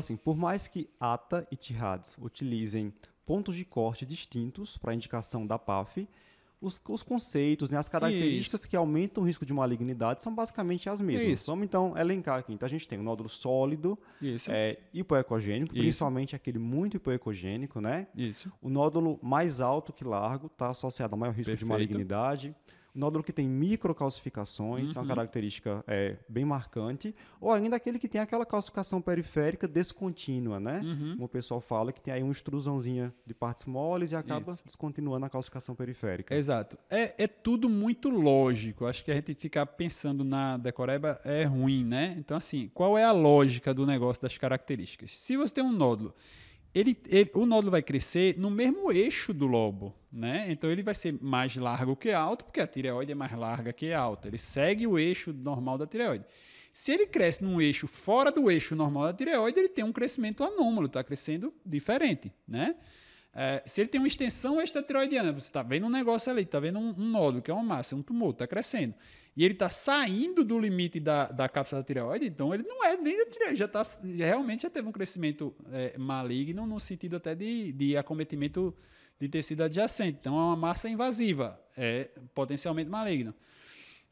Assim, por mais que ATA e TIRADS utilizem pontos de corte distintos para indicação da PAF, os, os conceitos, né, as características Isso. que aumentam o risco de malignidade são basicamente as mesmas. Isso. Vamos então elencar aqui. Então a gente tem o nódulo sólido, é, hipoecogênico, Isso. principalmente aquele muito hipoecogênico, né? Isso. O nódulo mais alto que largo está associado a maior risco Perfeito. de malignidade nódulo que tem microcalcificações, uhum. é uma característica é, bem marcante, ou ainda aquele que tem aquela calcificação periférica descontínua, né? Uhum. Como o pessoal fala, que tem aí uma extrusãozinha de partes moles e acaba Isso. descontinuando a calcificação periférica. Exato. É, é tudo muito lógico. Acho que a gente ficar pensando na decoreba é ruim, né? Então, assim, qual é a lógica do negócio das características? Se você tem um nódulo ele, ele, o nódulo vai crescer no mesmo eixo do lobo, né? Então ele vai ser mais largo que alto, porque a tireoide é mais larga que alta. Ele segue o eixo normal da tireoide. Se ele cresce num eixo fora do eixo normal da tireoide, ele tem um crescimento anômalo, está crescendo diferente, né? É, se ele tem uma extensão extratireoidiana, você está vendo um negócio ali, está vendo um, um, nódulo, que é uma massa, um tumor, está crescendo. E ele está saindo do limite da, da cápsula da tireoide, então ele não é nem da tireoide, já tá, realmente já teve um crescimento é, maligno no sentido até de, de acometimento de tecido adjacente. Então é uma massa invasiva, é potencialmente maligno.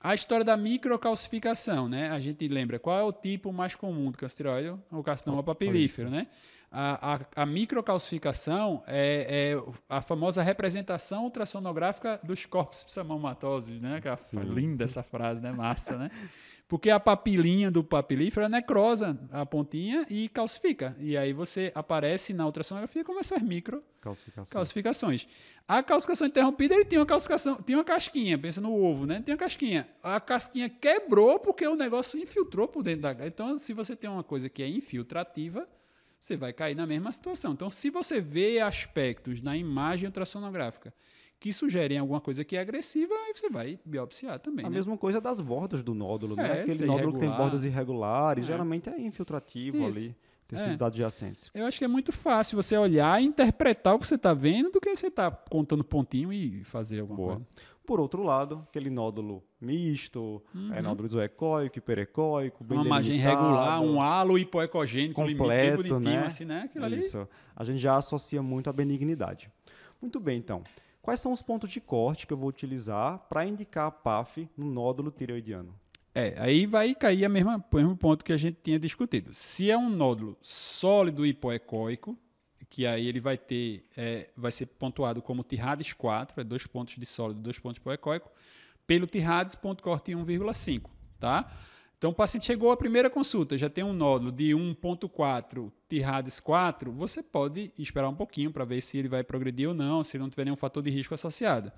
A história da microcalcificação, né? A gente lembra qual é o tipo mais comum do câncer tireoide? O carcinoma papilífero, né? A, a, a microcalcificação é, é, a famosa representação ultrassonográfica dos corpos psamomatosos, né? Que é linda essa frase, né? Massa, né? Porque a papilinha do papilífero necrosa a pontinha e calcifica. E aí você aparece na ultrassonografia como essas micro calcificações. calcificações. A calcificação interrompida, ele tinha uma calcificação, tinha uma casquinha, pensa no ovo, né? Tem uma casquinha. A casquinha quebrou porque o negócio infiltrou por dentro da. Então, se você tem uma coisa que é infiltrativa, você vai cair na mesma situação. Então, se você vê aspectos na imagem ultrassonográfica que sugerem alguma coisa que é agressiva, aí você vai biopsiar também. A né? mesma coisa das bordas do nódulo, né? é, né? Aquele nódulo irregular. que tem bordas irregulares, é. geralmente é infiltrativo Isso. ali. Tecidos é. adjacentes. Eu acho que é muito fácil você olhar e interpretar o que você está vendo do que você está contando pontinho e fazer alguma Boa. coisa. Por outro lado, aquele nódulo misto, uhum. é, nódulo isoecóico, hiperecóico, bem Uma margem regular, um halo hipoecogênico completo, né? Assim, né? Isso. Ali... A gente já associa muito à benignidade. Muito bem, então. Quais são os pontos de corte que eu vou utilizar para indicar a PAF no nódulo tireoidiano? É, aí vai cair a mesma, o mesmo ponto que a gente tinha discutido. Se é um nódulo sólido hipoecóico, que aí ele vai ter, é, vai ser pontuado como Tirades 4, é dois pontos de sólido, dois pontos hipoecóico, pelo Tirades ponto corte 1,5, tá? Então, o paciente chegou à primeira consulta, já tem um nódulo de 1.4 Tirades 4, você pode esperar um pouquinho para ver se ele vai progredir ou não, se não tiver nenhum fator de risco associado.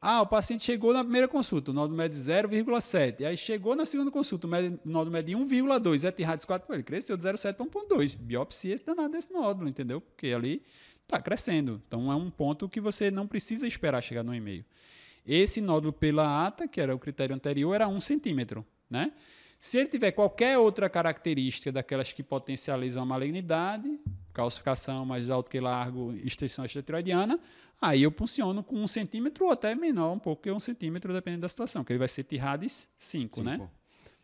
Ah, o paciente chegou na primeira consulta, o nódulo mede 0,7. Aí chegou na segunda consulta, o nódulo mede 1,2. É Tirades 4, ele cresceu de 0,7 para 1,2. Biopsia esse danado desse nódulo, entendeu? Porque ali está crescendo. Então é um ponto que você não precisa esperar chegar no e-mail. Esse nódulo pela ata, que era o critério anterior, era 1 centímetro, né? Se ele tiver qualquer outra característica daquelas que potencializam a malignidade, calcificação mais alto que largo, extensão extratiroidiana, aí eu funciono com um centímetro ou até menor, um pouco que um centímetro, dependendo da situação, que ele vai ser Tirades 5, né?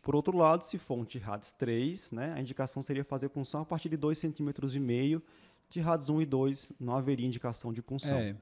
Por outro lado, se for um Tirades 3, né, a indicação seria fazer punção a partir de 2,5 cm e meio. Tirades 1 e 2 não haveria indicação de punção. É.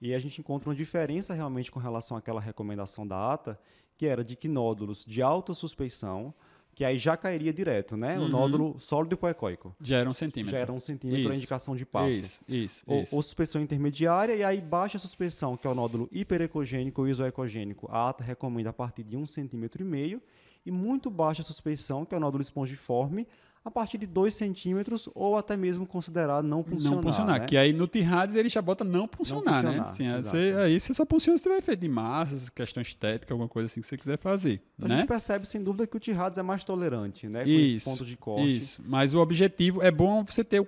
E a gente encontra uma diferença realmente com relação àquela recomendação da ATA, que era de que nódulos de alta suspeição, que aí já cairia direto, né? Uhum. O nódulo sólido hipoecóico. Já era um centímetro. Já era um centímetro a indicação de PAF. Isso, isso, ou, isso. ou suspensão intermediária, e aí baixa suspensão, que é o nódulo hiperecogênico ou isoecogênico. A ATA recomenda a partir de um centímetro e meio. E muito baixa suspensão, que é o nódulo espongiforme, a partir de 2 centímetros ou até mesmo considerar não funcionar. Não funcionar, né? que aí no Tirades ele já bota não funcionar, não funcionar né? Assim, você, aí você só funciona se tiver efeito de massas, questão estética, alguma coisa assim que você quiser fazer. A né? gente percebe sem dúvida que o Tirades é mais tolerante, né? Com isso, esses pontos de corte. Isso, mas o objetivo é bom você ter o,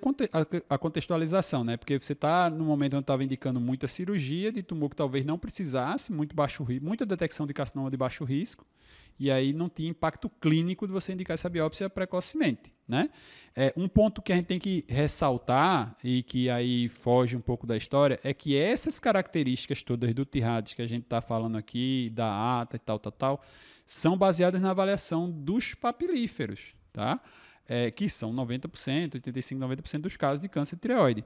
a, contextualização, né? Porque você está no momento onde estava indicando muita cirurgia de tumor que talvez não precisasse, muito baixo muita detecção de carcinoma de baixo risco e aí não tinha impacto clínico de você indicar essa biópsia precocemente. Né? É, um ponto que a gente tem que ressaltar, e que aí foge um pouco da história, é que essas características todas do TIRADS que a gente está falando aqui, da ata e tal, tal, tal, são baseadas na avaliação dos papilíferos. Tá? É, que são 90%, 85%, 90% dos casos de câncer de tireoide.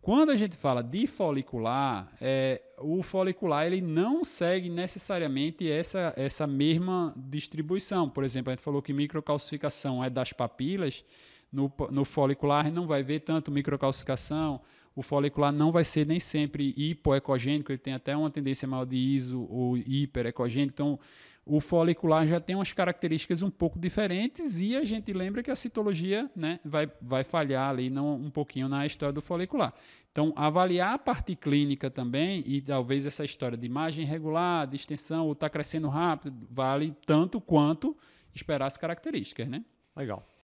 Quando a gente fala de folicular, é, o folicular ele não segue necessariamente essa, essa mesma distribuição. Por exemplo, a gente falou que microcalcificação é das papilas, no, no folicular não vai ver tanto microcalcificação, o folicular não vai ser nem sempre hipoecogênico, ele tem até uma tendência maior de iso ou hiperecogênico, então o folicular já tem umas características um pouco diferentes e a gente lembra que a citologia né, vai, vai falhar ali não, um pouquinho na história do folicular. Então, avaliar a parte clínica também e talvez essa história de imagem regular, de extensão, ou está crescendo rápido, vale tanto quanto esperar as características, né? Legal.